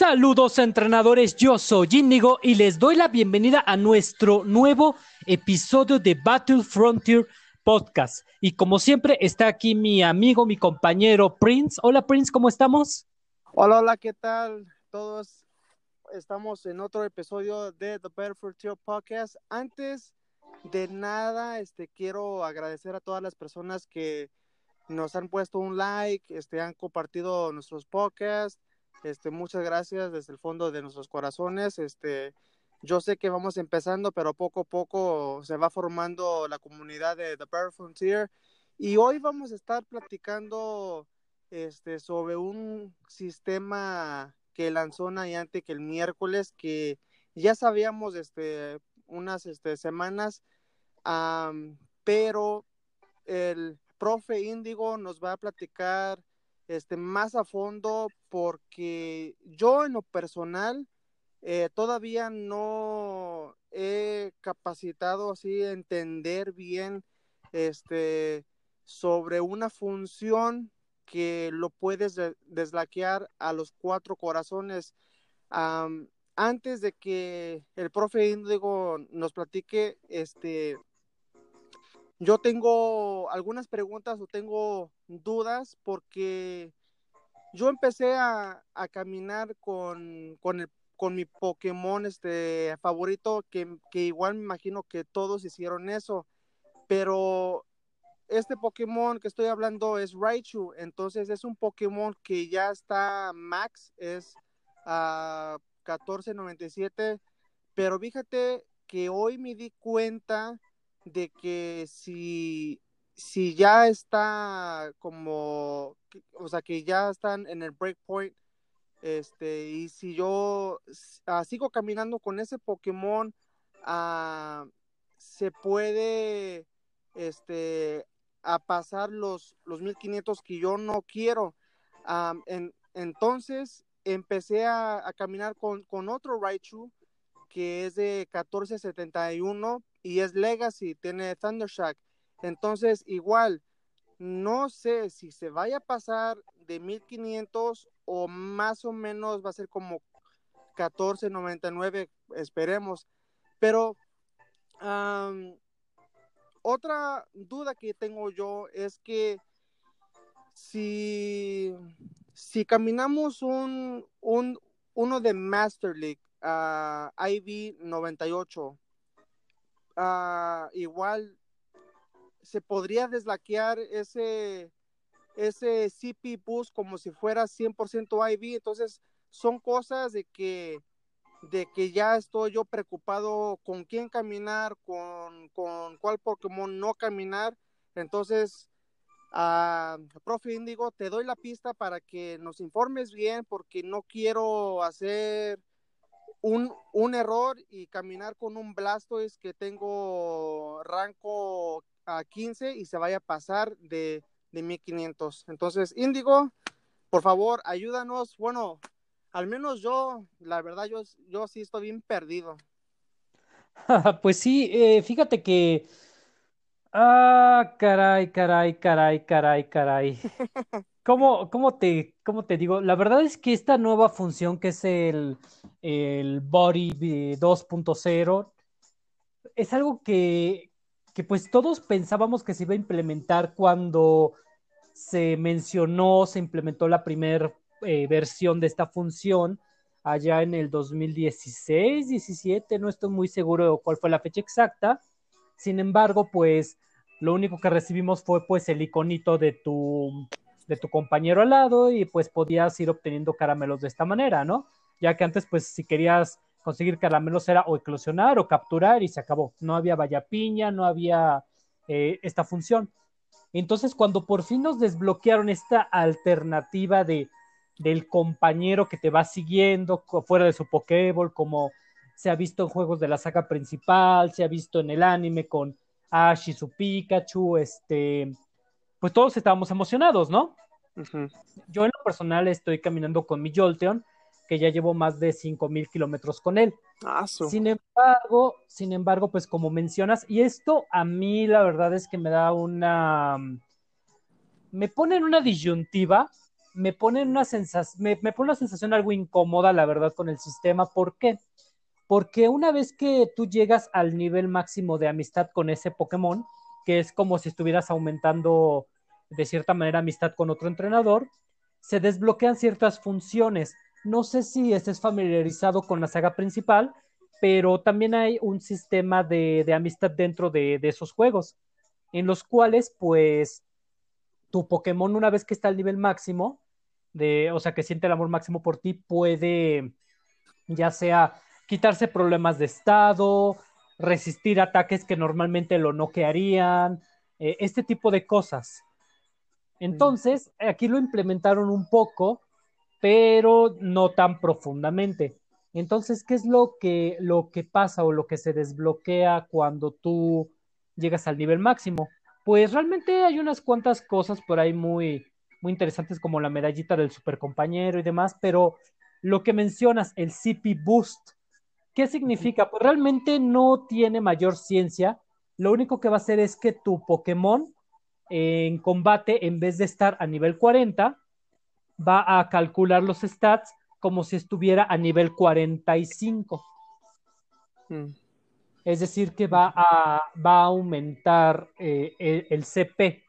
Saludos entrenadores, yo soy Índigo y les doy la bienvenida a nuestro nuevo episodio de Battle Frontier Podcast. Y como siempre está aquí mi amigo, mi compañero Prince. Hola Prince, ¿cómo estamos? Hola, hola, ¿qué tal? Todos estamos en otro episodio de The Battle Frontier Podcast. Antes de nada, este quiero agradecer a todas las personas que nos han puesto un like, este han compartido nuestros podcasts este, muchas gracias desde el fondo de nuestros corazones. Este, yo sé que vamos empezando, pero poco a poco se va formando la comunidad de The Bear Frontier. Y hoy vamos a estar platicando este, sobre un sistema que lanzó Nayante el miércoles, que ya sabíamos este, unas este, semanas, pero el profe Índigo nos va a platicar este, más a fondo porque yo en lo personal eh, todavía no he capacitado así entender bien este, sobre una función que lo puedes deslaquear a los cuatro corazones. antes de que el profe Índigo nos platique, este, yo tengo algunas preguntas o tengo dudas porque yo empecé a, caminar con, con, mi Pokémon este, favorito, que, que igual me imagino que todos hicieron eso, pero este Pokémon que estoy hablando es Raichu, entonces es un Pokémon que ya está max, es a 14.97, pero fíjate que hoy me di cuenta de que si, si ya está como, o sea, que ya están en el breakpoint, este, y si yo ah, sigo caminando con ese Pokémon, ah, se puede, este, a pasar los, los 1500 que yo no quiero. Ah, en, entonces empecé a, a caminar con, con, otro Raichu que es de 1471 y es Legacy, tiene Thundershock. Entonces, igual, no sé si se vaya a pasar de 1500 o más o menos va a ser como 14.99, esperemos. Pero otra duda que tengo yo es que si, si caminamos un, un, uno de Master League, a IV 98, Ah, igual se podría deslaquear ese, ese CP bus como si fuera 100% IV. Entonces, son cosas de que, de que ya estoy yo preocupado con quién caminar, con, con cuál Pokémon no caminar. Entonces, uh, profe Índigo, te doy la pista para que nos informes bien porque no quiero hacer un, un error y caminar con un Blastoise que tengo rango a 15 y se vaya a pasar de, de 1500. Entonces, Índigo, por favor, ayúdanos. Bueno, al menos yo, la verdad, yo, yo sí estoy bien perdido. pues sí, eh, fíjate que... Ah, caray, caray, caray, caray, caray. ¿Cómo, cómo te, cómo te digo? La verdad es que esta nueva función que es el, el Body 2.0 es algo que, que pues todos pensábamos que se iba a implementar cuando se mencionó, se implementó la primera eh, versión de esta función allá en el 2016, 17, no estoy muy seguro cuál fue la fecha exacta. Sin embargo, pues lo único que recibimos fue pues el iconito de tu de tu compañero al lado y pues podías ir obteniendo caramelos de esta manera, ¿no? Ya que antes pues si querías conseguir caramelos era o eclosionar o capturar y se acabó. No había vaya piña, no había eh, esta función. Entonces cuando por fin nos desbloquearon esta alternativa de del compañero que te va siguiendo fuera de su Pokéball, como se ha visto en juegos de la saga principal, se ha visto en el anime con Ash y su Pikachu, este, pues todos estábamos emocionados, ¿no? Yo en lo personal estoy caminando con mi Jolteon, que ya llevo más de 5000 kilómetros con él. Ah, sin embargo, sin embargo, pues como mencionas, y esto a mí la verdad es que me da una. Me pone en una disyuntiva, me pone una sensación, me, me, pone una sensación algo incómoda, la verdad, con el sistema. ¿Por qué? Porque una vez que tú llegas al nivel máximo de amistad con ese Pokémon, que es como si estuvieras aumentando de cierta manera amistad con otro entrenador, se desbloquean ciertas funciones. No sé si estés familiarizado con la saga principal, pero también hay un sistema de, de amistad dentro de, de, esos juegos, en los cuales, pues, tu Pokémon, una vez que está al nivel máximo, de, o sea, que siente el amor máximo por ti, puede, ya sea quitarse problemas de estado, resistir ataques que normalmente lo noquearían, eh, este tipo de cosas. Entonces, aquí lo implementaron un poco, pero no tan profundamente. Entonces, ¿qué es lo que, lo que pasa o lo que se desbloquea cuando tú llegas al nivel máximo? Pues realmente hay unas cuantas cosas por ahí muy, muy interesantes como la medallita del supercompañero y demás, pero lo que mencionas, el CP Boost, ¿qué significa? Pues realmente no tiene mayor ciencia. Lo único que va a hacer es que tu Pokémon en combate, en vez de estar a nivel 40, va a calcular los stats como si estuviera a nivel 45. Mm. Es decir, que va a, va a aumentar eh, el, el, CP.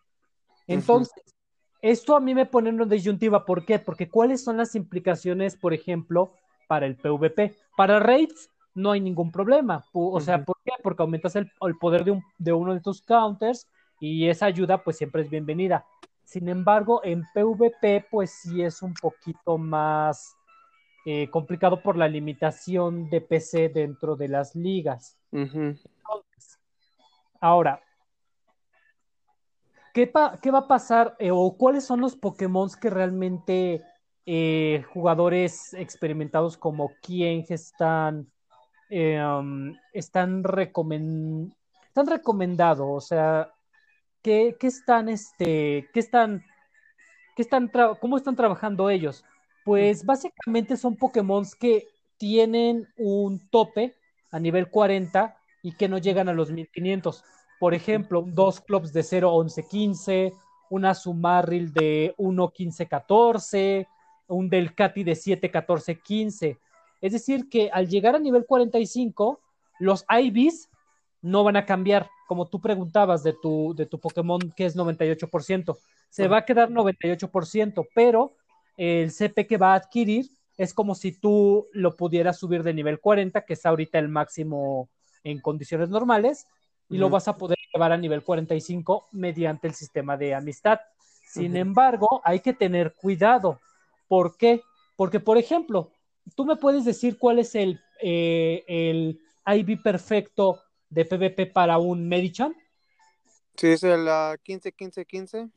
Entonces, uh -huh. esto a mí me pone en una disyuntiva. ¿Por qué? Porque ¿cuáles son las implicaciones, por ejemplo, para el PvP? Para raids no hay ningún problema. O sea, uh -huh. ¿por qué? Porque aumentas el, el poder de, un, de uno de tus counters y esa ayuda pues siempre es bienvenida. Sin embargo, en PvP pues sí es un poquito más eh, complicado por la limitación de PC dentro de las ligas. Uh -huh. Entonces, ahora, ¿qué, ¿qué, va a pasar eh, o cuáles son los Pokémon que realmente eh, jugadores experimentados como King están, um, están, recomend están recomendados? O sea, ¿qué, qué están, este, qué están, qué están cómo están trabajando ellos? Pues básicamente son Pokémon que tienen un tope a nivel 40 y que no llegan a los 1500. Por ejemplo, dos clubs de 0, 11, 15, una Sumarril de 1, 15, 14, un Delcati de 7, 14, 15. Es decir, que al llegar a nivel 45, los IVs no van a cambiar, como tú preguntabas de tu, de tu Pokémon que es 98%. Se va a quedar 98%, pero el CP que va a adquirir es como si tú lo pudieras subir de nivel 40, que es ahorita el máximo en condiciones normales, y uh -huh. lo vas a poder llevar a nivel 45 mediante el sistema de amistad. Sin uh -huh. embargo, hay que tener cuidado. ¿Por qué? Porque, por ejemplo, tú me puedes decir cuál es el, eh, el IV perfecto de PvP para un Medichan. Sí, es el uh, 15-15-15.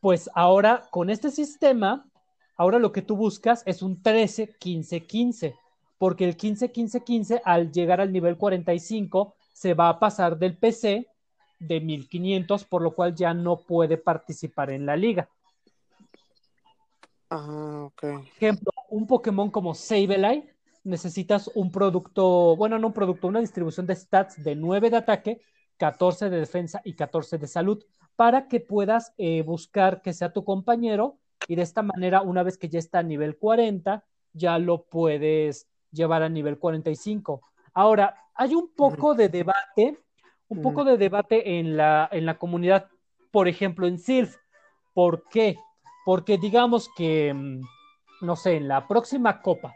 Pues ahora, con este sistema, ahora lo que tú buscas es un 13-15-15, porque el 15-15-15 al llegar al nivel 45 se va a pasar del PC de 1500, por lo cual ya no puede participar en la liga. Ah, ok. Ejemplo, un Pokémon como Sableye necesitas un producto, bueno, no un producto, una distribución de stats de 9 de ataque, 14 de defensa y 14 de salud, para que puedas eh, buscar que sea tu compañero y de esta manera, una vez que ya está a nivel 40, ya lo puedes llevar a nivel 45. Ahora, hay un poco de debate, un poco de debate en la, en la comunidad, por ejemplo, en Silph. ¿Por qué? Porque digamos que, mm, no sé, en la próxima copa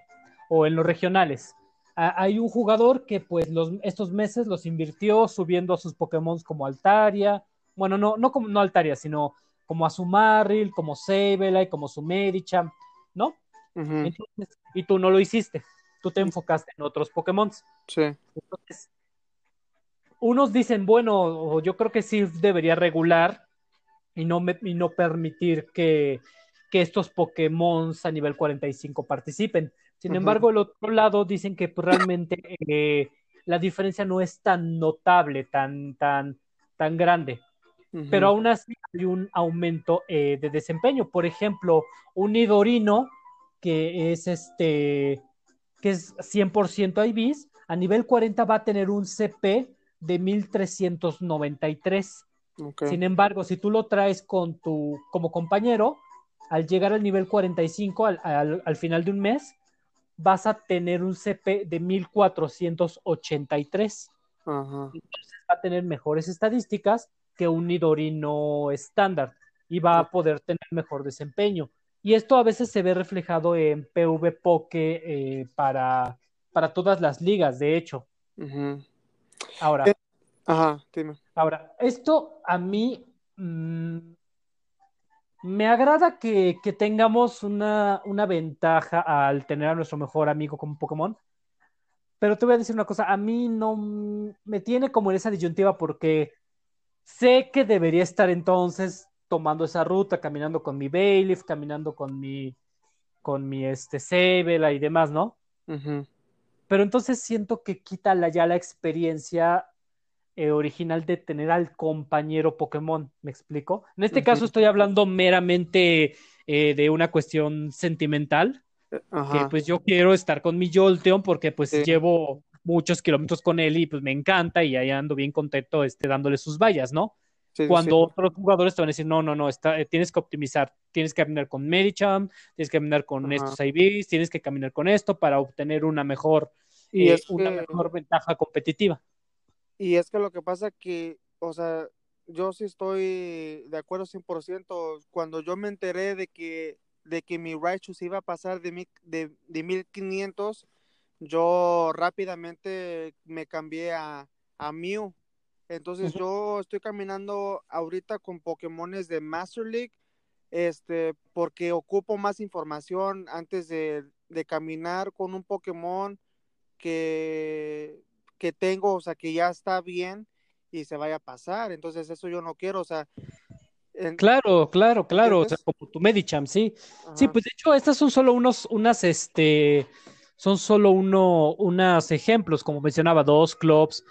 o en los regionales, hay un jugador que pues los, estos meses los invirtió subiendo a sus Pokémon como Altaria, bueno, no, no como no Altaria, sino como a su Marril, como Sableye, como su Medicham, ¿no? Uh -huh. Entonces, y tú no lo hiciste, tú te enfocaste en otros Pokémon. Sí. Entonces, unos dicen, bueno, yo creo que sí debería regular y no, me, y no permitir que, que estos Pokémon a nivel 45 participen. Sin uh -huh. embargo, el otro lado dicen que pues, realmente eh, la diferencia no es tan notable, tan, tan, tan grande. Uh -huh. Pero aún así hay un aumento eh, de desempeño. Por ejemplo, un Nidorino que es este que es 100% IVs, a nivel 40 va a tener un CP de 1393. Okay. Sin embargo, si tú lo traes con tu como compañero, al llegar al nivel 45, al, al, al final de un mes, vas a tener un CP de 1483. Ajá. Entonces va a tener mejores estadísticas que un Nidori no estándar y va a poder tener mejor desempeño. Y esto a veces se ve reflejado en PV Poke eh, para, para todas las ligas, de hecho. Ahora, Eh, Ajá, dime. Ahora, esto a mí mm, me agrada que, que tengamos una, una ventaja al tener a nuestro mejor amigo como Pokémon, pero te voy a decir una cosa, a mí no me tiene como en esa disyuntiva porque sé que debería estar entonces tomando esa ruta, caminando con mi Bailiff, caminando con mi, con mi este y demás, ¿no? Pero entonces siento que quita la, ya la experiencia eh, original de tener al compañero Pokémon, ¿me explico? En este caso estoy hablando meramente eh, de una cuestión sentimental, Eh, que pues yo quiero estar con mi Jolteon porque pues Sí. llevo muchos kilómetros con él y pues me encanta y ahí ando bien contento este, dándole sus vallas, ¿no? Sí, Cuando sí. otros jugadores te van a decir, no, no, no, está, tienes que optimizar, tienes que caminar con Medicham, tienes que caminar con Ajá. estos IVs, tienes que caminar con esto para obtener una mejor, Y eh, es una que, mejor ventaja competitiva. Y es que lo que pasa que, o sea, yo sí estoy de acuerdo 100%. Cuando yo me enteré de que, de que mi se iba a pasar de, mi, de, de 1500, yo rápidamente me cambié a, a Mew. Entonces yo estoy caminando ahorita con Pokémones de Master League, este, porque ocupo más información antes de, de caminar con un Pokémon que, que tengo, o sea, que ya está bien y se vaya a pasar. Entonces eso yo no quiero, o sea, en- Claro, claro, claro, o sea, como tu Medicham, sí. Sí, pues de hecho, estas son solo unos, unas, este, son solo uno, unos ejemplos, como mencionaba, dos clubs,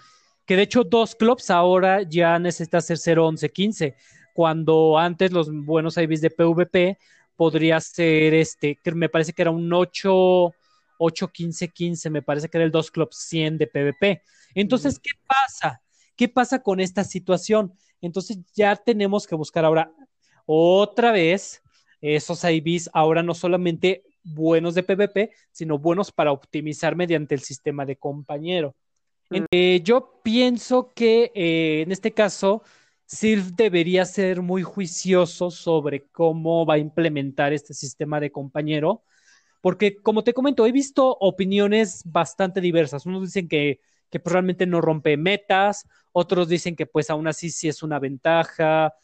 que de hecho dos clubs ahora ya necesita ser 0, 11, 15, cuando antes los buenos IVs de PvP podría ser, este, que me parece que era un 8, 8, 15, 15, me parece que era el dos clubs 100 de PvP. Entonces, ¿qué pasa? ¿Qué pasa con esta situación? Entonces ya tenemos que buscar ahora otra vez esos IVs, ahora no solamente buenos de PvP, sino buenos para optimizar mediante el sistema de compañero. mm, Eh, yo pienso que eh, en este caso, Sylph debería ser muy juicioso sobre cómo va a implementar este sistema de compañero, porque como te comento, he visto opiniones bastante diversas. Unos dicen que, que pues, realmente no rompe metas, otros dicen que pues aún así sí es una ventaja,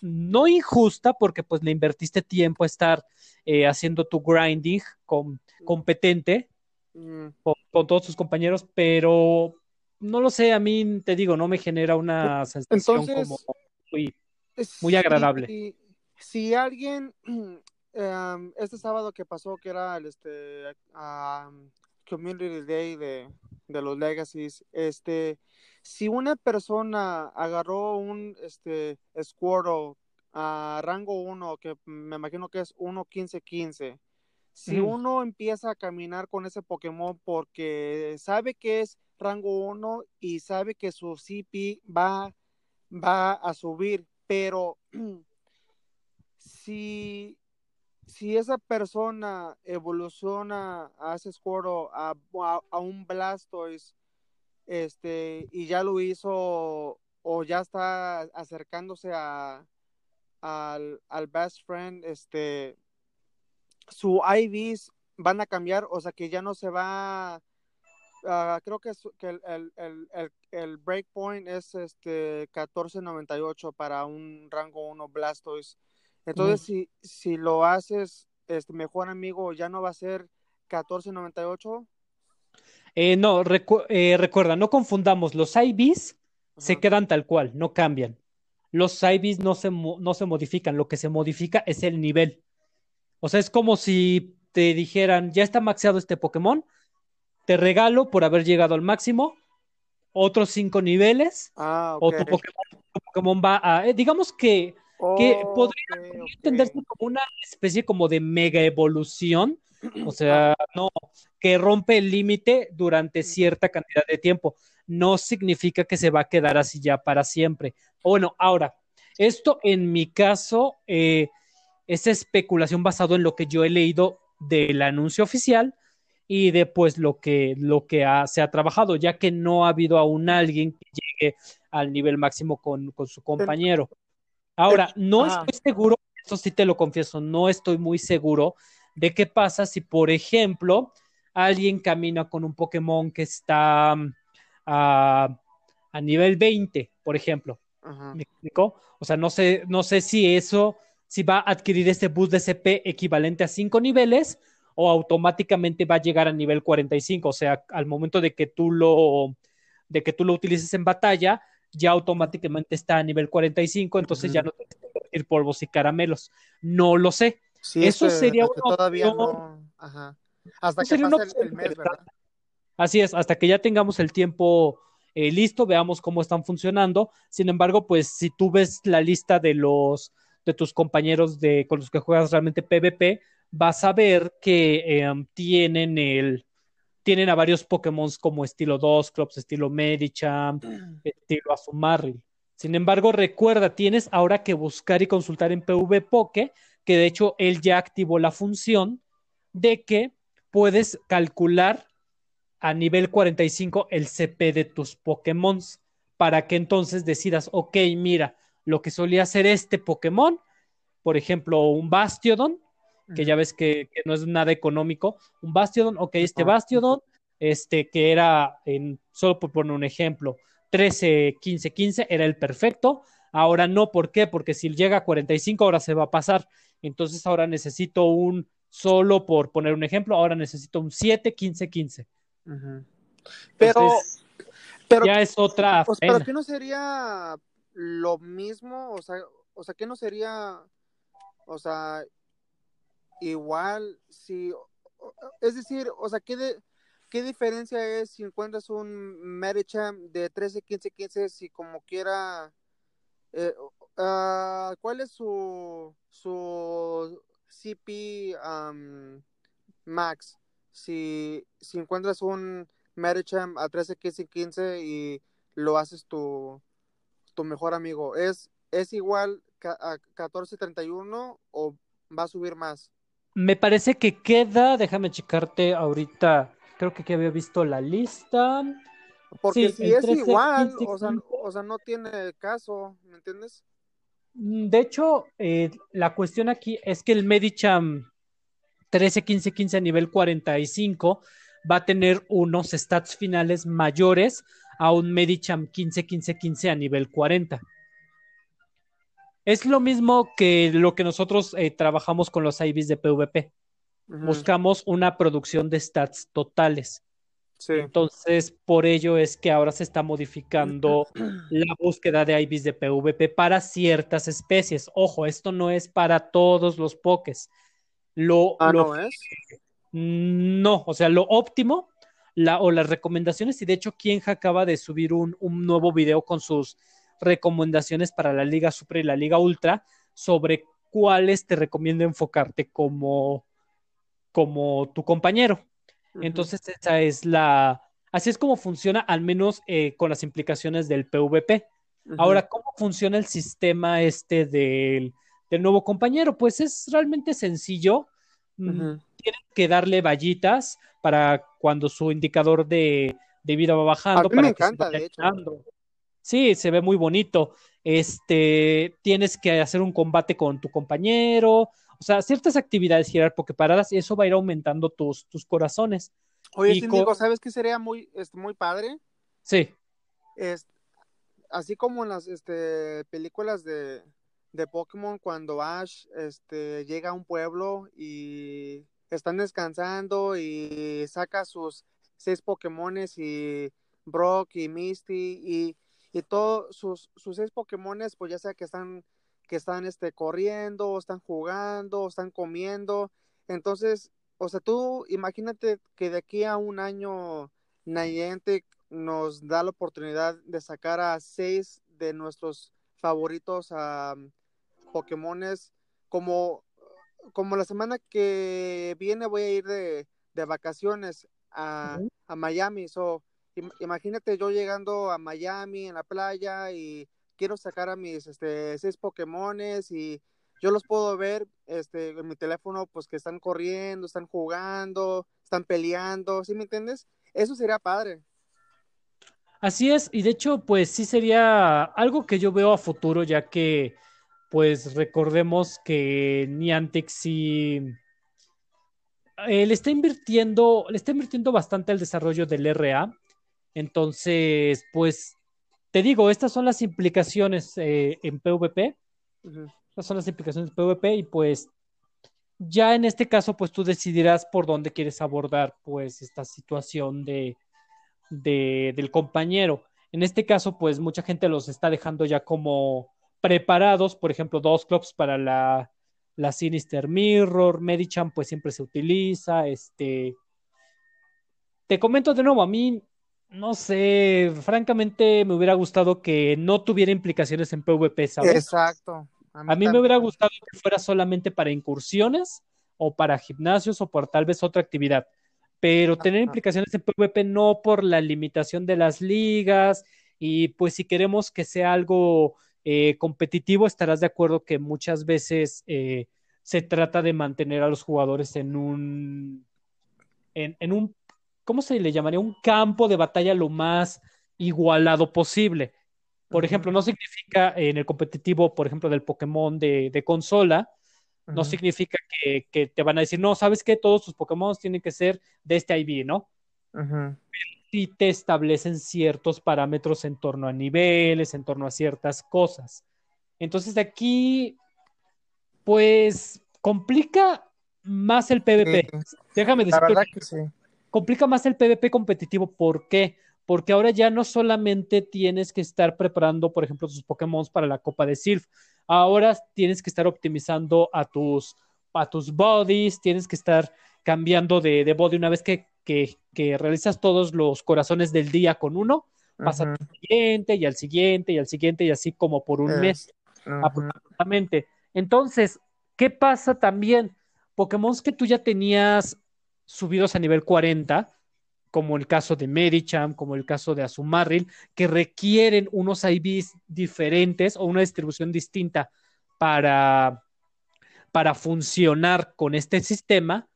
no injusta, porque pues le invertiste tiempo a estar eh, haciendo tu grinding competente mm. con, con todos sus compañeros, pero no lo sé, a mí te digo, no me genera una sensación como muy, muy agradable. si, si alguien, em, este sábado que pasó, que era el este, am, Community Day de, de los Legacies, este, si una persona agarró un este, Squirtle a rango 1, que me imagino que es 1-15-15, si uno empieza a caminar con ese Pokémon porque sabe que es rango 1 y sabe que su CP va, va a subir, pero si, si esa persona evoluciona a ese Squirtle a, un Blastoise este, y ya lo hizo o ya está acercándose a, al, best friend, este, su IVs van a cambiar, o sea que ya no se va, uh, creo que, es, que el, el, el, el, el breakpoint es este 14.98 para un rango 1 Blastoise. Entonces, si, si lo haces, este mejor amigo, ya no va a ser 14.98. Eh, no, recu eh, recuerda, no confundamos, los IVs se quedan tal cual, no cambian. Los IVs no se, no se modifican, lo que se modifica es el nivel. O sea, es como si te dijeran, ya está maxeado este Pokémon, te regalo por haber llegado al máximo otros cinco niveles, Ah, o ok. tu Pokémon, tu Pokémon va a, eh, digamos que, que podría, entenderse como una especie como de mega evolución, o sea, no, que rompe el límite durante cierta cantidad de tiempo. No significa que se va a quedar así ya para siempre. Bueno, ahora, esto en mi caso, eh, es especulación basado en lo que yo he leído del anuncio oficial y de pues lo que, lo que se ha trabajado, ya que no ha habido aún alguien que llegue al nivel máximo con, con su compañero. Ahora, no estoy seguro, eso sí te lo confieso, no estoy muy seguro de qué pasa si, por ejemplo, alguien camina con un Pokémon que está mm, a, a nivel 20, por ejemplo. ¿Me explico? O sea, no sé, no sé si eso, si va a adquirir ese boost de CP equivalente a 5 niveles o automáticamente va a llegar a nivel 45. O sea, al momento de que tú lo, de que tú lo utilices en batalla, ya automáticamente está a nivel 45, entonces ya no tienes que convertir polvos y caramelos. No lo sé. eso sería todavía no. Ajá. Hasta que pase el, mes, ¿verdad? Así es, hasta que ya tengamos el tiempo eh, listo, veamos cómo están funcionando. Sin embargo, pues si tú ves la lista de los de tus compañeros de con los que juegas realmente PvP, vas a ver que em, tienen el tienen a varios Pokémon como estilo Dusclops, estilo Medicham, estilo Azumarill. Sin embargo, recuerda, tienes ahora que buscar y consultar en PvPoke, que de hecho él ya activó la función de que puedes calcular a nivel 45 el CP de tus Pokémon para que entonces decidas, ok, mira, lo que solía hacer este Pokémon, por ejemplo, un Bastiodon, que ya ves que, no es nada económico, un Bastiodon, ok, este Bastiodon, este que era, en, solo por poner un ejemplo, 13, 15, 15, era el perfecto, ahora no, ¿por qué? Porque si llega a 45, ahora se va a pasar, entonces ahora necesito un, solo por poner un ejemplo, ahora necesito un 7, 15, 15. Pero, pero ya es otra. pero que no sería lo mismo, o sea, o sea, que no sería, o sea, igual si, es decir, o sea, ¿qué, qué diferencia es si encuentras un Medicham de 13, 15, 15, si como quiera, eh, uh, ¿cuál es su, su CP max? si, si encuentras un Medicham a 13, 15, 15 y lo haces tu, tu mejor amigo, ¿es, es igual a 14, 31 o va a subir más? Me parece que queda, déjame checarte ahorita, creo que, que había visto la lista. Porque si es igual, o, sea, o, sea, no tiene caso, ¿me entiendes? Mm, de hecho, eh, la cuestión aquí es que el Medicham 13, 15, 15 a nivel 45 va a tener unos stats finales mayores a un Medicham 15, 15, 15 a nivel 40. Es lo mismo que lo que nosotros eh, trabajamos con los IVs de PvP. Buscamos una producción de stats totales. Entonces, por ello es que ahora se está modificando la búsqueda de IVs de PvP para ciertas especies. Ojo, esto no es para todos los pokés. Lo, ah, no es. No, o sea, lo óptimo la, o las recomendaciones, y de hecho, Kienja acaba de subir un, nuevo video con sus recomendaciones para la Liga Super y la Liga Ultra sobre cuáles te recomiendo enfocarte como, como tu compañero. Entonces, esa es la. Así es como funciona, al menos eh, con las implicaciones del PvP. Ahora, ¿cómo funciona el sistema este del del nuevo compañero. Pues es realmente sencillo. Uh Tienen que darle vallitas para cuando su indicador de, vida va bajando. A mí me encanta, de hecho. Sí, se ve muy bonito. Este, tienes que hacer un combate con tu compañero, o sea, ciertas actividades girar paradas y eso va a ir aumentando tus, tus corazones. Oye, Cindigo, ¿sabes qué sería muy, este, muy padre? Sí. Es, así como en las este, películas de, de Pokémon cuando Ash este, llega a un pueblo y están descansando y saca sus seis Pokémones y Brock y Misty y, y todos sus, sus seis Pokémones pues ya sea que están que están este, corriendo, están jugando, están comiendo. Entonces, o sea, tú imagínate que de aquí a un año Niantic nos da la oportunidad de sacar a seis de nuestros favoritos a, Pokémones. Como, como la semana que viene voy a ir de, vacaciones a, Miami. So, imagínate yo llegando a Miami en la playa y quiero sacar a mis este, seis Pokémones y yo los puedo ver este, en mi teléfono, pues que están corriendo, están jugando, están peleando, ¿sí me entiendes? Eso sería padre. Así es, y de hecho, pues sí sería algo que yo veo a futuro, ya que, pues recordemos que Niantic sí eh, le está invirtiendo, le está invirtiendo bastante al desarrollo del RA. Entonces, pues te digo, estas son las implicaciones eh, en PvP. Estas son las implicaciones de PvP y pues ya en este caso, pues tú decidirás por dónde quieres abordar pues esta situación de, del compañero. En este caso, pues mucha gente los está dejando ya como preparados, por ejemplo, dos clubs para la, la Sinister Mirror, Medichan pues siempre se utiliza, este... Te comento de nuevo, a mí, no sé, francamente me hubiera gustado que no tuviera implicaciones en PvP, ¿sabes? Exacto. A mí, me hubiera gustado que fuera solamente para incursiones o para gimnasios o por tal vez otra actividad. Pero tener implicaciones en PvP no por la limitación de las ligas y pues si queremos que sea algo eh, competitivo, estarás de acuerdo que muchas veces eh, se trata de mantener a los jugadores en un, en, en, un, ¿cómo se le llamaría? Un campo de batalla lo más igualado posible. Por ejemplo, no significa en el competitivo, por ejemplo, del Pokémon de, de consola, no significa que, que, te van a decir, no, ¿sabes qué? Todos tus Pokémon tienen que ser de este IV, ¿no? Pero sí te establecen ciertos parámetros en torno a niveles, en torno a ciertas cosas. Entonces, aquí, pues, complica más el PvP. Déjame decir. La verdad que sí. Complica más el PvP competitivo. ¿Por qué? porque ahora ya no solamente tienes que estar preparando, por ejemplo, tus Pokémon para la Copa de Silph, ahora tienes que estar optimizando a tus, a tus bodies, tienes que estar cambiando de, de body una vez que, que, que, realizas todos los corazones del día con uno, pasa al siguiente y al siguiente y al siguiente y así como por un mes aproximadamente. Entonces, ¿qué pasa también? Pokémon que tú ya tenías subidos a nivel 40, como el caso de Medicham, como el caso de Azumarril, que requieren unos IVs diferentes o una distribución distinta para, para funcionar con este sistema.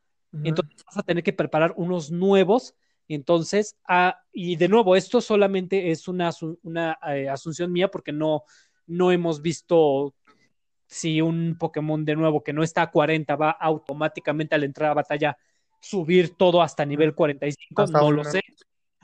Entonces vas a tener que preparar unos nuevos. Entonces, ah, y de nuevo, esto solamente es una, una eh, asunción mía porque no, no hemos visto si un Pokémon de nuevo que no está a 40 va automáticamente al entrar a batalla subir todo hasta nivel 45, no lo sé,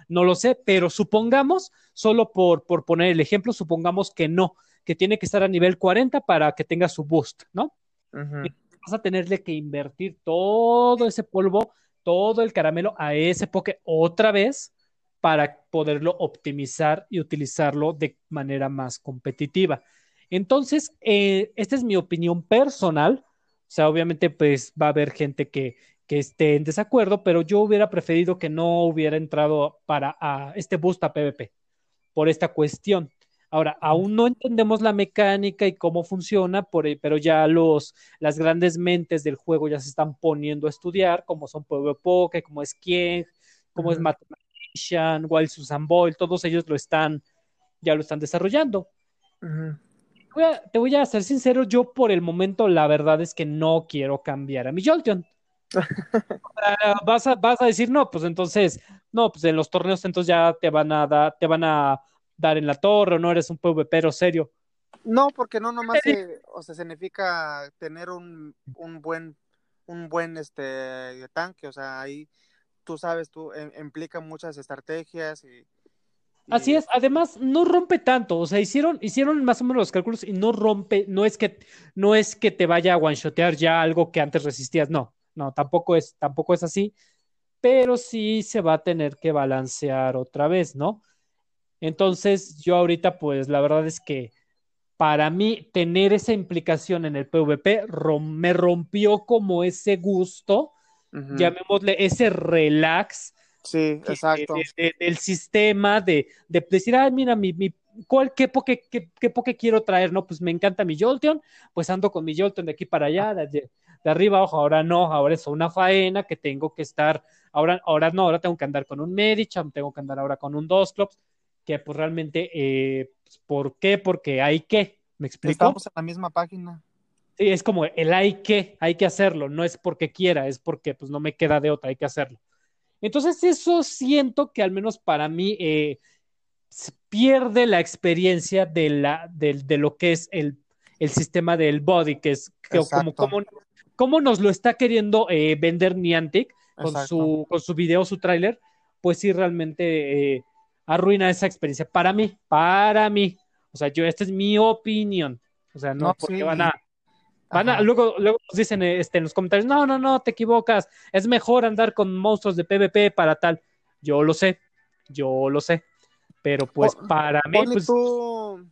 no lo sé, pero supongamos, solo por, por poner el ejemplo, supongamos que no, que tiene que estar a nivel 40 para que tenga su boost, ¿no? Vas a tenerle que invertir todo ese polvo, todo el caramelo a ese poke otra vez para poderlo optimizar y utilizarlo de manera más competitiva. Entonces, eh, esta es mi opinión personal. O sea, obviamente, pues va a haber gente que, que esté en desacuerdo, pero yo hubiera preferido que no hubiera entrado para a este boost a PvP por esta cuestión. Ahora, aún no entendemos la mecánica y cómo funciona, por, pero ya los, las grandes mentes del juego ya se están poniendo a estudiar, como son PvP, como es Kieng, como es Mathematician, Wild Susan Boyle, todos ellos lo están, ya lo están desarrollando. te voy a ser sincero, yo por el momento la verdad es que no quiero cambiar a mi Jolteon. Vas, a, vas a decir, no, pues entonces, no, pues en los torneos entonces ya te van a dar, te van a dar en la torre, o no eres un PvPero serio. No, porque no nomás o sea, significa tener un, un buen, un buen este tanque, o sea, ahí tú sabes, tú em, implica muchas estrategias y, Así es, además no rompe tanto, o sea, hicieron, hicieron más o menos los cálculos y no rompe, no es que, no es que te vaya a one-shotear ya algo que antes resistías, no, no, tampoco es, tampoco es así, pero sí se va a tener que balancear otra vez, ¿no? Entonces, yo ahorita, pues la verdad es que para mí tener esa implicación en el PvP me rompió como ese gusto, llamémosle ese relax. Sí, exacto. del sistema, de, de, decir, ay, mira, mi, mi ¿cuál, qué, poke, qué, qué poke quiero traer? No, pues me encanta mi Jolteon, pues ando con mi Jolteon de aquí para allá, de, de arriba abajo, ahora no, ahora es una faena que tengo que estar, ahora, ahora no, ahora tengo que andar con un Medicham, tengo que andar ahora con un Dosclops, que pues realmente, eh, pues, ¿por qué? Porque hay que, ¿me explico? Estamos en la misma página. Sí, es como el hay que, hay que hacerlo, no es porque quiera, es porque pues no me queda de otra, hay que hacerlo. Entonces eso siento que al menos para mí eh, pierde la experiencia de, la, de, de lo que es el, el, sistema del body, que es que, como, como, como, nos lo está queriendo eh, vender Niantic con su, con su video, su tráiler, pues sí realmente eh, arruina esa experiencia. Para mí, para mí. O sea, yo, esta es mi opinión. O sea, no, no porque sí. van a Van a, luego, luego nos dicen este, en los comentarios, no, no, no, te equivocas, es mejor andar con monstruos de PvP para tal. Yo lo sé, yo lo sé, pero pues para mí, pues, tú,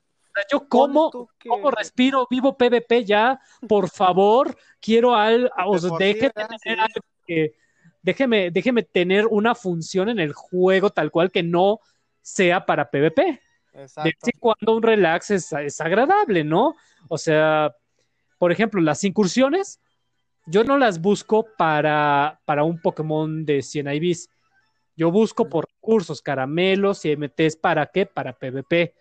yo como, que... como respiro, vivo PvP ya, por favor, quiero al, déjeme, tener algo que, déjeme, déjeme tener una función en el juego tal cual que no sea para PvP. Exacto. De vez en cuando un relax es, es agradable, ¿no? O sea, por ejemplo, las incursiones, yo no las busco para, para un Pokémon de 100 IVs. Yo busco por recursos, caramelos y MTs, ¿para qué? Para PvP.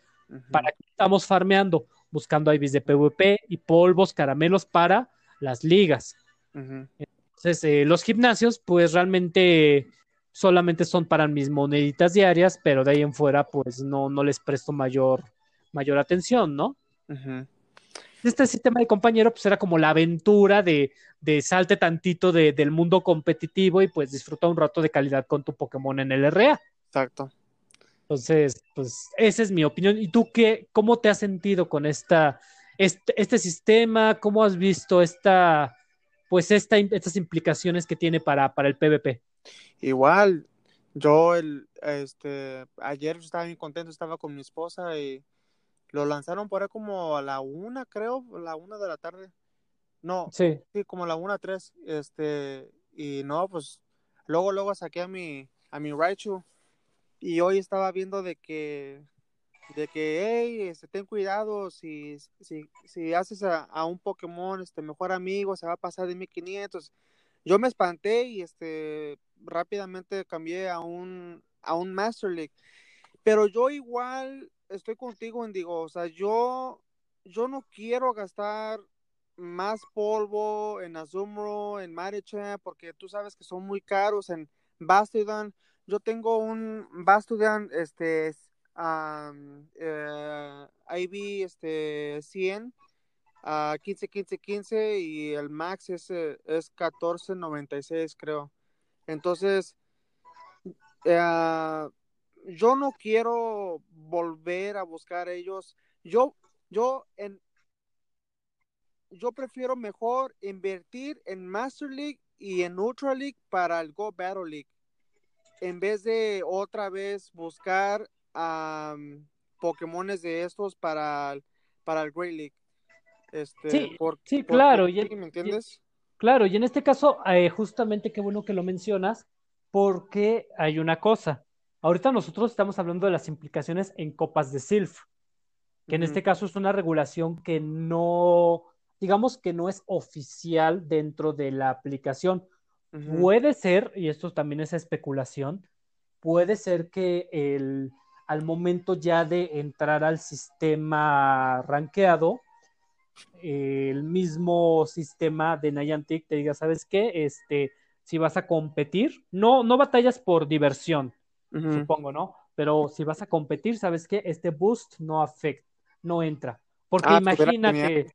¿Para qué estamos farmeando? Buscando IVs de PvP y polvos, caramelos para las ligas. Entonces, eh, los gimnasios, pues realmente solamente son para mis moneditas diarias, pero de ahí en fuera, pues no, no les presto mayor, mayor atención, ¿no? Este sistema de compañero, pues era como la aventura de, de salte tantito de, del mundo competitivo y pues disfruta un rato de calidad con tu Pokémon en el RA. Exacto. Entonces, pues esa es mi opinión. ¿Y tú qué, cómo te has sentido con esta, este, este sistema? ¿Cómo has visto esta, pues esta, estas implicaciones que tiene para, para el PvP? Igual, yo el, este, ayer estaba bien contento, estaba con mi esposa y lo lanzaron por ahí como a la una, creo, la una de la tarde. No, sí, sí como a la una, tres. Este, y no, pues luego, luego saqué a mi, a mi Raichu. Y hoy estaba viendo de que, de que, hey, este, ten cuidado, si, si, si haces a, a, un Pokémon, este, mejor amigo, se va a pasar de 1500. Yo me espanté y, este, rápidamente cambié a un, a un Master League. Pero yo igual estoy contigo, Indigo. O sea, yo, yo no quiero gastar más polvo en Azumro, en Maricha, porque tú sabes que son muy caros en Bastidan. Yo tengo un Bastidan, este, um, eh, IB, este, 100, a 15, 15, 15 y el max es, eh, es 14.96 creo. Entonces, eh, yo no quiero volver a buscar ellos. Yo, yo en, yo prefiero mejor invertir en Master League y en Ultra League para el Go Battle League en vez de otra vez buscar um, Pokémones de estos para, para el Great League. Este, sí, por, sí claro. y ¿Me entiendes? claro, y en este caso, eh, justamente qué bueno que lo mencionas, porque hay una cosa. Ahorita nosotros estamos hablando de las implicaciones en copas de SILF, que en este caso es una regulación que no, digamos que no es oficial dentro de la aplicación. Puede ser, y esto también es especulación, puede ser que el, al momento ya de entrar al sistema rankeado, el mismo sistema de Niantic te diga, ¿sabes qué? Este, si vas a competir, no, no batallas por diversión, supongo, ¿no? Pero si vas a competir, sabes que este boost no afecta, no entra. Porque ah, imagínate,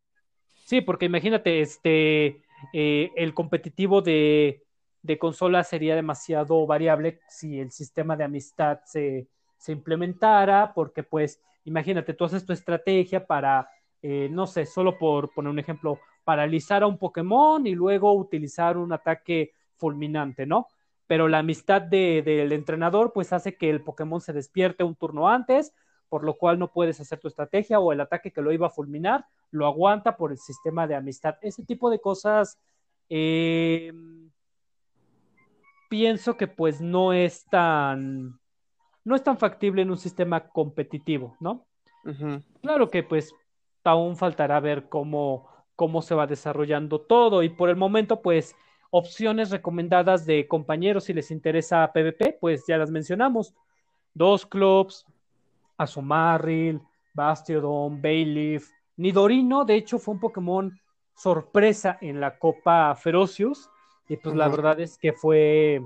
sí, porque imagínate, este, eh, el competitivo de, de, consola sería demasiado variable si el sistema de amistad se, se implementara, porque pues, imagínate, tú haces tu estrategia para, eh, no sé, solo por poner un ejemplo, paralizar a un Pokémon y luego utilizar un ataque fulminante, ¿no? Pero la amistad de, del entrenador pues hace que el Pokémon se despierte un turno antes, por lo cual no puedes hacer tu estrategia o el ataque que lo iba a fulminar lo aguanta por el sistema de amistad. Ese tipo de cosas eh, pienso que pues no es tan no es tan factible en un sistema competitivo, ¿no? Claro que pues aún faltará ver cómo, cómo se va desarrollando todo y por el momento pues opciones recomendadas de compañeros si les interesa PvP, pues ya las mencionamos. Dos clubs, Azumarril, Bastiodon, Bayleaf, Nidorino, de hecho fue un Pokémon sorpresa en la Copa Ferocious y pues la verdad es que fue,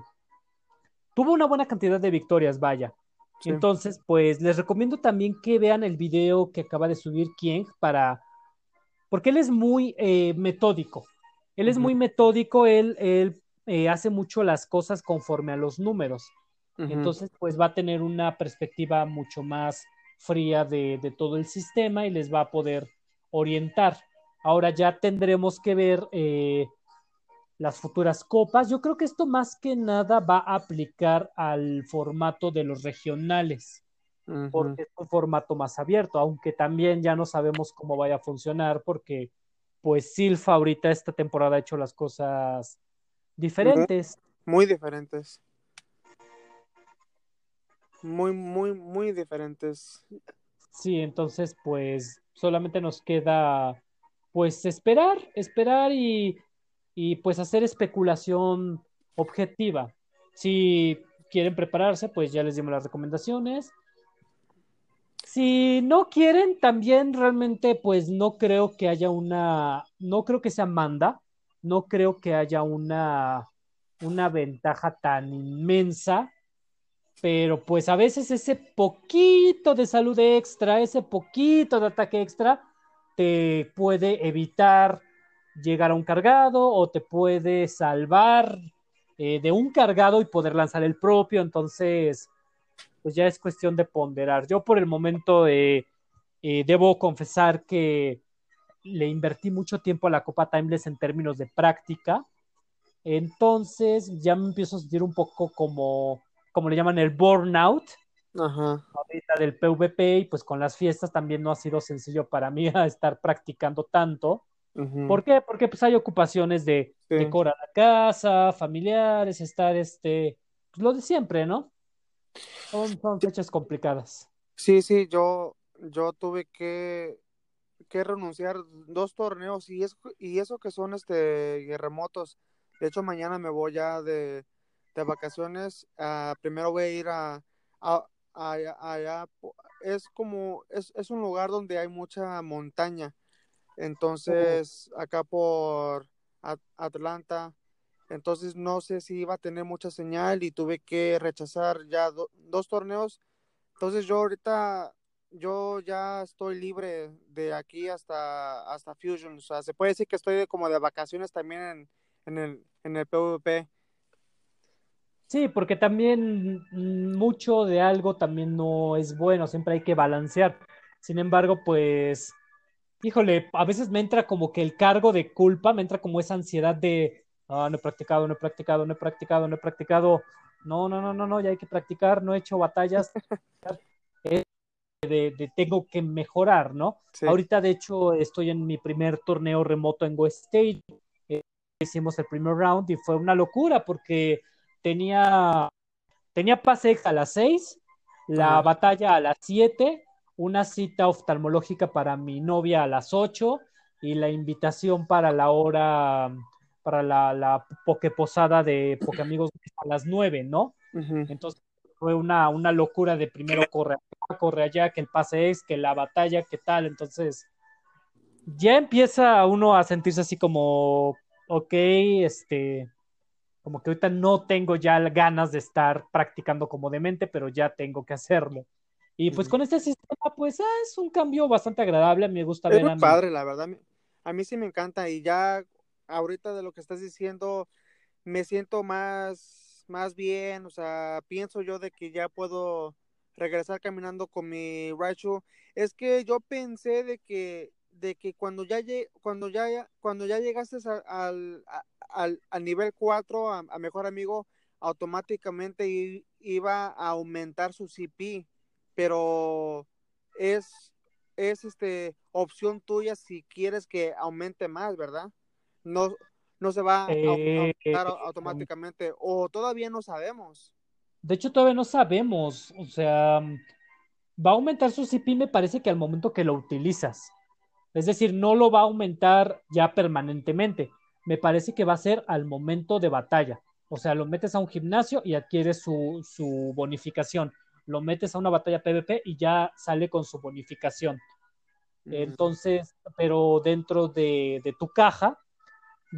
tuvo una buena cantidad de victorias, vaya. Sí. Entonces, pues les recomiendo también que vean el video que acaba de subir Kieng para, porque él es muy eh, metódico. Él es muy metódico, él, él eh, hace mucho las cosas conforme a los números. Entonces, pues va a tener una perspectiva mucho más fría de, de todo el sistema y les va a poder orientar. Ahora ya tendremos que ver eh, las futuras copas. Yo creo que esto más que nada va a aplicar al formato de los regionales, porque es un formato más abierto, aunque también ya no sabemos cómo vaya a funcionar, porque pues Silfa ahorita esta temporada ha hecho las cosas diferentes. Muy diferentes. Muy, muy, muy diferentes. Sí, entonces pues solamente nos queda pues esperar, esperar y, y pues hacer especulación objetiva. Si quieren prepararse, pues ya les dimos las recomendaciones. Si no quieren, también realmente pues no creo que haya una, no creo que sea manda, no creo que haya una, una ventaja tan inmensa, pero pues a veces ese poquito de salud extra, ese poquito de ataque extra, te puede evitar llegar a un cargado o te puede salvar eh, de un cargado y poder lanzar el propio, entonces pues ya es cuestión de ponderar. Yo por el momento eh, eh, debo confesar que le invertí mucho tiempo a la Copa Timeless en términos de práctica, entonces ya me empiezo a sentir un poco como, como le llaman el burnout Ajá. ahorita del PvP y pues con las fiestas también no ha sido sencillo para mí estar practicando tanto. ¿Por qué? Porque pues hay ocupaciones de Sí. decorar la casa, familiares, estar este, pues lo de siempre, ¿no? Son, son fechas complicadas. Sí, sí, yo, yo tuve que, que renunciar dos torneos y eso, y eso que son este remotos. De hecho, mañana me voy ya de, de vacaciones. Ah, primero voy a ir a, a- a- allá. Es como, es, es un lugar donde hay mucha montaña. Entonces, acá por At- Atlanta. Entonces no sé si iba a tener mucha señal y tuve que rechazar ya do- dos torneos. Entonces yo ahorita, yo ya estoy libre de aquí hasta, hasta Fusion. O sea, se puede decir que estoy de- como de vacaciones también en, en el, en el PvP. Sí, porque también mucho de algo también no es bueno, siempre hay que balancear. Sin embargo, pues, híjole, a veces me entra como que el cargo de culpa, me entra como esa ansiedad de, ah, no he practicado, no he practicado, no he practicado, no he practicado. No, no, no, no, no, ya hay que practicar, no he hecho batallas, de, de tengo que mejorar, ¿no? Sí. Ahorita, de hecho, estoy en mi primer torneo remoto en West State. Eh, hicimos el primer round y fue una locura porque tenía, tenía pase a las 6, la batalla a las 7, una cita oftalmológica para mi novia a las 8 y la invitación para la hora, para la, la pokeposada de Pokeamigos a las 9, ¿no? Ujú. Entonces fue una, una locura de primero corre acá, corre allá, que el pase es, que la batalla, que tal. Entonces ya empieza uno a sentirse así como, ok, este, como que ahorita no tengo ya ganas de estar practicando como demente, pero ya tengo que hacerlo. Y pues Ujú. con este sistema, pues ah, es un cambio bastante agradable. Me gusta Es ver muy a mi, padre, la verdad. A mí sí me encanta y ya ahorita de lo que estás diciendo me siento más, más bien, o sea, pienso yo de que ya puedo regresar caminando con mi Raichu. Es que yo pensé de que, de que cuando ya cuando ya, cuando ya llegaste al, al, al nivel 4, a, a mejor amigo, automáticamente iba a aumentar su CP, pero es, es este opción tuya si quieres que aumente más, ¿verdad? No, no se va a eh, aumentar au- automáticamente o todavía no sabemos. de hecho, todavía no sabemos. O sea, va a aumentar su CP, me parece que al momento que lo utilizas. Es decir, no lo va a aumentar ya permanentemente. Me parece que va a ser al momento de batalla. O sea, lo metes a un gimnasio y adquieres su, su bonificación. Lo metes a una batalla PvP y ya sale con su bonificación. Entonces, pero dentro de, de, tu caja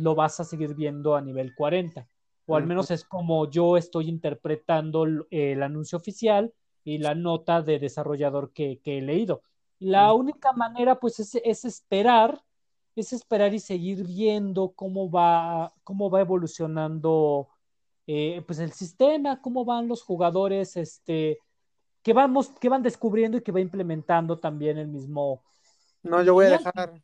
lo vas a seguir viendo a nivel 40. O al menos es como yo estoy interpretando el, anuncio oficial y la nota de desarrollador que, que he leído. La única manera, pues, es, es, esperar, es esperar y seguir viendo cómo va, cómo va evolucionando eh, pues el sistema, cómo van los jugadores, este, que vamos, que van descubriendo y que va implementando también el mismo. No, yo voy a dejar,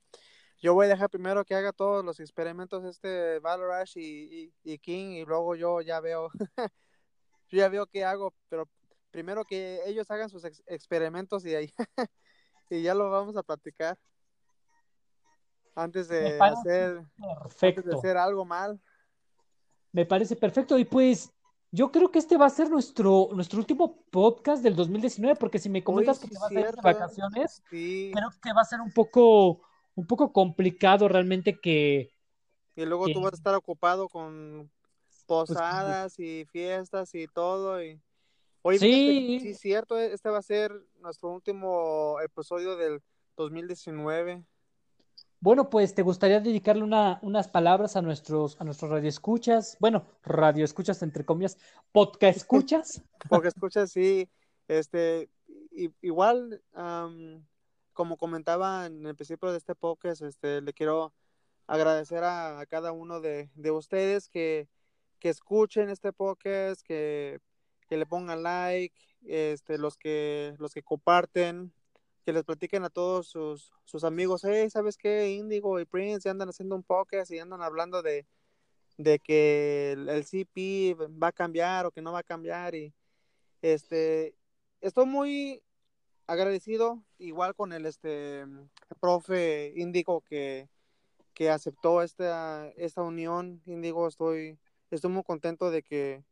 yo voy a dejar primero que haga todos los experimentos este Valorash y, y, King y luego yo ya veo, yo ya veo qué hago, pero primero que ellos hagan sus experimentos y ahí y ya lo vamos a platicar. Antes de hacer antes de hacer algo mal. Me parece perfecto. Y pues yo creo que este va a ser nuestro, nuestro último podcast del 2019, porque si me comentas que te vas a ir de vacaciones, creo que va a ser un poco, un poco complicado realmente que... Y luego tú vas a estar ocupado con pues, posadas y fiestas y todo. Y... Oye, sí. sí, cierto, este va a ser nuestro último episodio del 2019. Bueno, pues te gustaría dedicarle una, unas palabras a nuestros, a nuestros radioescuchas, bueno, radioescuchas entre comillas, podcast escuchas. podcast escuchas, sí. Este, igual, como comentaba en el principio de este podcast, este, le quiero agradecer a, cada uno de, de ustedes que, que, escuchen este podcast, que, que le pongan like, este, los que, los que comparten, que les platiquen a todos sus, sus amigos, hey, ¿sabes qué? Indigo y Prince andan haciendo un podcast y andan hablando de, de que el, CP va a cambiar o que no va a cambiar y este estoy muy agradecido igual con el este profe Indigo que, que aceptó esta, esta unión Indigo estoy estoy muy contento de que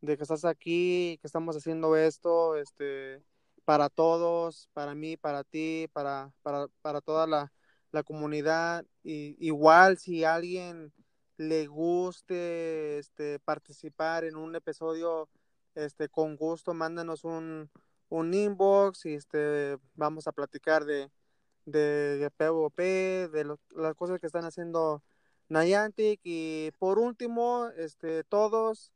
de que estás aquí que estamos haciendo esto este para todos, para mí, para ti, para, para, para toda la, la comunidad. Y, igual si alguien le guste este, participar en un episodio, este, con gusto, mándanos un, un inbox y este, vamos a platicar de, de, de PvP, de las cosas que están haciendo Niantic y por último, este, todos,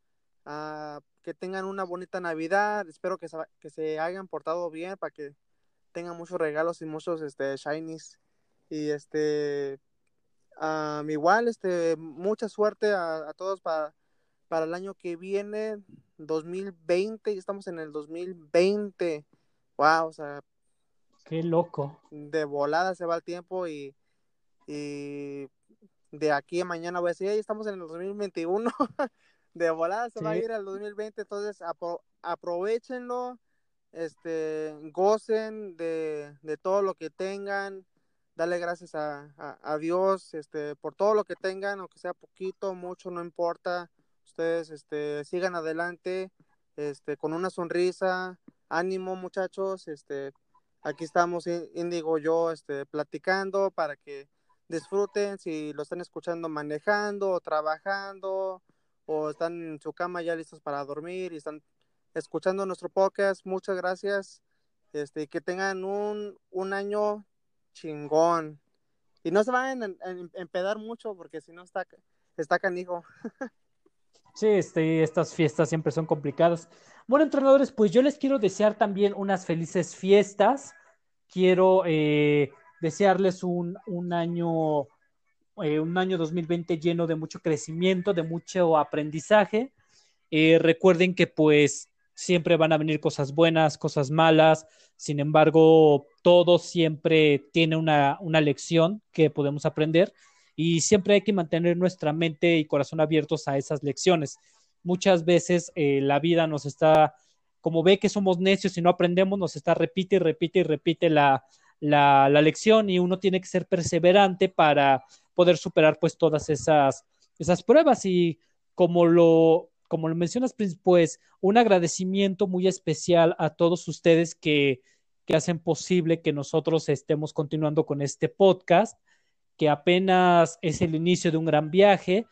uh, que tengan una bonita Navidad, espero que se, que se hayan portado bien para que tengan muchos regalos y muchos este, shinies. Y este, igual, este, mucha suerte a, todos para, para el año que viene, 2020, y estamos en el 2020. Wow, o sea. Qué loco. De volada se va el tiempo y, y de aquí a mañana voy a decir, estamos en el 2021. de volada se va a ir al 2020, entonces aprovechenlo, este, gocen de, todo lo que tengan, dale gracias a, Dios, este, por todo lo que tengan, aunque sea poquito, mucho, no importa, ustedes, este, sigan adelante, este, con una sonrisa, ánimo muchachos, este, aquí estamos, Indigo yo, este, platicando para que disfruten si lo están escuchando manejando o trabajando o están en su cama ya listos para dormir y están escuchando nuestro podcast, muchas gracias. Este, que tengan un, un año chingón. Y no se vayan a, empedar mucho porque si no está, está canijo. Sí, este, estas fiestas siempre son complicadas. Bueno, entrenadores, pues yo les quiero desear también unas felices fiestas. Quiero eh, desearles un, un año eh, un año 2020 lleno de mucho crecimiento, de mucho aprendizaje. Eh, recuerden que pues siempre van a venir cosas buenas, cosas malas, sin embargo, todo siempre tiene una, una lección que podemos aprender y siempre hay que mantener nuestra mente y corazón abiertos a esas lecciones. Muchas veces eh, la vida nos está, como ve que somos necios y no aprendemos, nos está repite y repite y repite la, la, la lección y uno tiene que ser perseverante para poder superar pues todas esas, esas pruebas y como lo, como lo mencionas, pues un agradecimiento muy especial a todos ustedes que, que hacen posible que nosotros estemos continuando con este podcast, que apenas es el inicio de un gran viaje.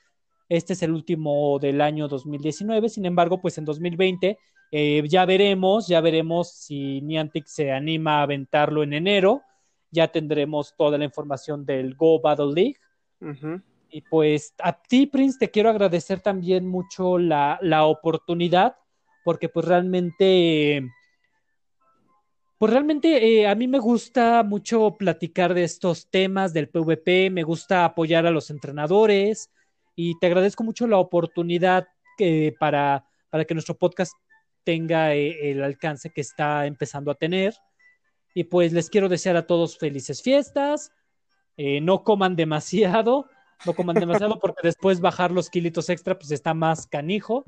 Este es el último del año 2019, sin embargo, pues en 2020 eh, ya veremos, ya veremos si Niantic se anima a aventarlo en enero ya tendremos toda la información del Go Battle League. Y pues a ti, Prince, te quiero agradecer también mucho la, la oportunidad, porque pues realmente pues realmente eh, a mí me gusta mucho platicar de estos temas del PvP, me gusta apoyar a los entrenadores y te agradezco mucho la oportunidad para, para que nuestro podcast tenga eh, el alcance que está empezando a tener. Y pues les quiero desear a todos felices fiestas, eh, no coman demasiado, no coman demasiado porque después bajar los kilitos extra pues está más canijo.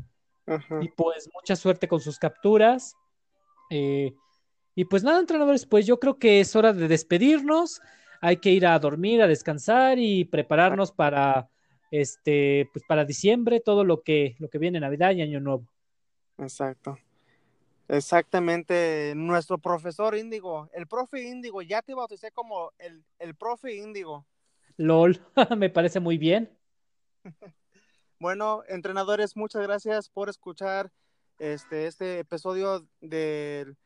Y pues mucha suerte con sus capturas. Eh, y pues nada, entrenadores, pues yo creo que es hora de despedirnos. Hay que ir a dormir, a descansar y prepararnos para este, pues para diciembre, todo lo que, lo que viene Navidad y Año Nuevo. Exacto. Exactamente, nuestro profesor Índigo, el profe Índigo, ya te bauticé como el, el profe Índigo. LOL, me parece muy bien. bueno, entrenadores, muchas gracias por escuchar este, este episodio del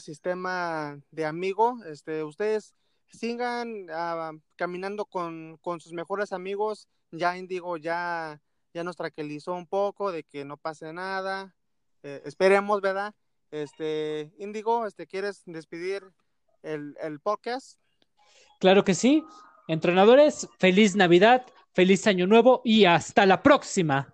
sistema de amigo. Este, ustedes sigan ah, caminando con, sus mejores amigos. Ya Indigo ya, ya nos tranquilizó un poco de que no pase nada. Eh, esperemos, ¿verdad? Este, Indigo, este, ¿quieres despedir el, el podcast? Claro que sí. Entrenadores, feliz Navidad, feliz Año Nuevo y hasta la próxima.